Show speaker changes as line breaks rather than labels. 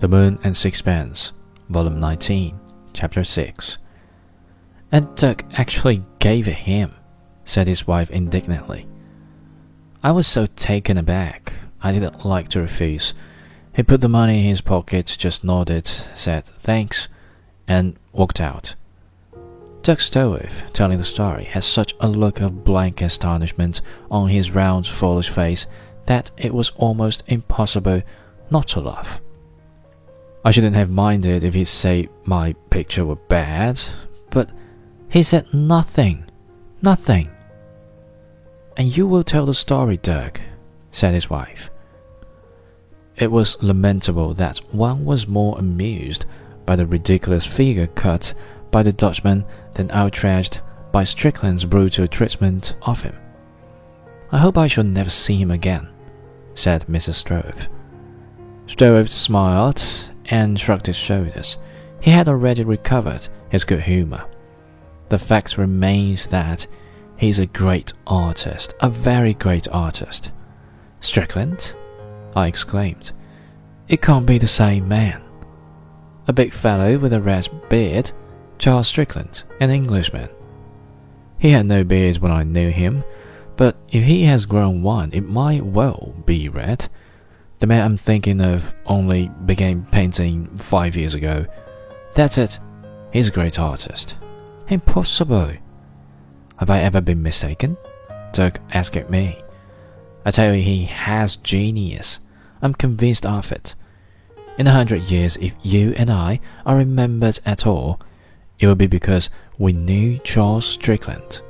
The Moon and Sixpence, Volume 19, Chapter 6. And Dirk actually gave it him, said his wife indignantly. I was so taken aback, I didn't like to refuse. He put the money in his pocket, just nodded, said thanks, and walked out. Dirk Stroeve, telling the story, had such a look of blank astonishment on his round, foolish face that it was almost impossible not to laugh. I shouldn't have minded if he'd say my picture were bad, but he said nothing. Nothing. And you will tell the story, Dirk, said his wife. It was lamentable that one was more amused by the ridiculous figure cut by the Dutchman than outraged by Strickland's brutal treatment of him. I hope I shall never see him again, said Mrs. Stroeve. Stroeve smiled and shrugged his shoulders. He had already recovered his good humor. The fact remains that he's a great artist, a very great artist. Strickland? I exclaimed. It can't be the same man. A big fellow with a red beard, Charles Strickland, an Englishman. He had no beard when I knew him, but if he has grown one, it might well be red. The man I'm thinking of only began painting five years ago. That's it. He's a great artist. Impossible. Have I ever been mistaken? Dirk asked me. I tell you, he has genius. I'm convinced of it. In a hundred years, if you and I are remembered at all, it will be because we knew Charles Strickland.